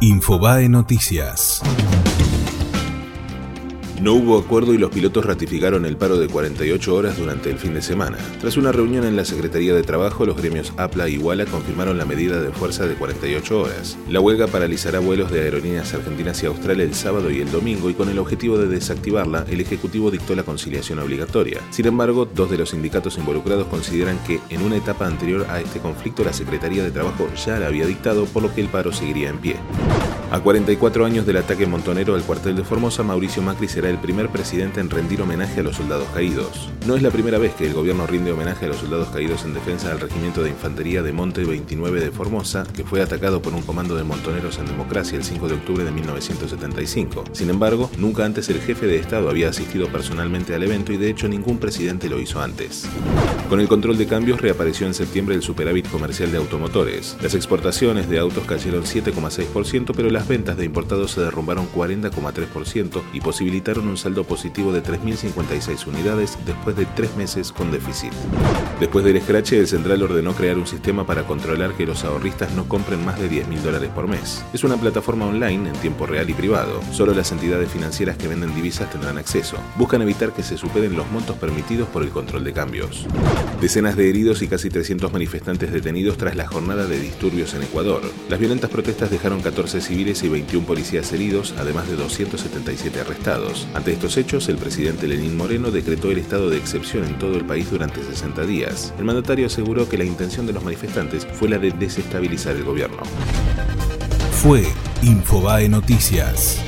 Infobae Noticias. No hubo acuerdo y los pilotos ratificaron el paro de 48 horas durante el fin de semana. Tras una reunión en la Secretaría de Trabajo, los gremios APLA y WALA confirmaron la medida de fuerza de 48 horas. La huelga paralizará vuelos de aerolíneas argentinas y Australia el sábado y el domingo y con el objetivo de desactivarla, el Ejecutivo dictó la conciliación obligatoria. Sin embargo, dos de los sindicatos involucrados consideran que en una etapa anterior a este conflicto la Secretaría de Trabajo ya la había dictado, por lo que el paro seguiría en pie. A 44 años del ataque montonero al cuartel de Formosa, Mauricio Macri será el primer presidente en rendir homenaje a los soldados caídos. No es la primera vez que el gobierno rinde homenaje a los soldados caídos en defensa del Regimiento de Infantería de Monte 29 de Formosa, que fue atacado por un comando de montoneros en democracia el 5 de octubre de 1975. Sin embargo, nunca antes el jefe de Estado había asistido personalmente al evento y de hecho ningún presidente lo hizo antes. Con el control de cambios reapareció en septiembre el superávit comercial de automotores. Las exportaciones de autos cayeron 7,6%, pero las ventas de importados se derrumbaron 40,3% y posibilitaron un saldo positivo de 3.056 unidades después de tres meses con déficit. Después del escrache, el central ordenó crear un sistema para controlar que los ahorristas no compren más de 10.000 dólares por mes. Es una plataforma online en tiempo real y privado. Solo las entidades financieras que venden divisas tendrán acceso. Buscan evitar que se superen los montos permitidos por el control de cambios. Decenas de heridos y casi 300 manifestantes detenidos tras la jornada de disturbios en Ecuador. Las violentas protestas dejaron 14 civiles y 21 policías heridos, además de 277 arrestados. Ante estos hechos, el presidente Lenín Moreno decretó el estado de excepción en todo el país durante 60 días. El mandatario aseguró que la intención de los manifestantes fue la de desestabilizar el gobierno. Fue Infobae Noticias.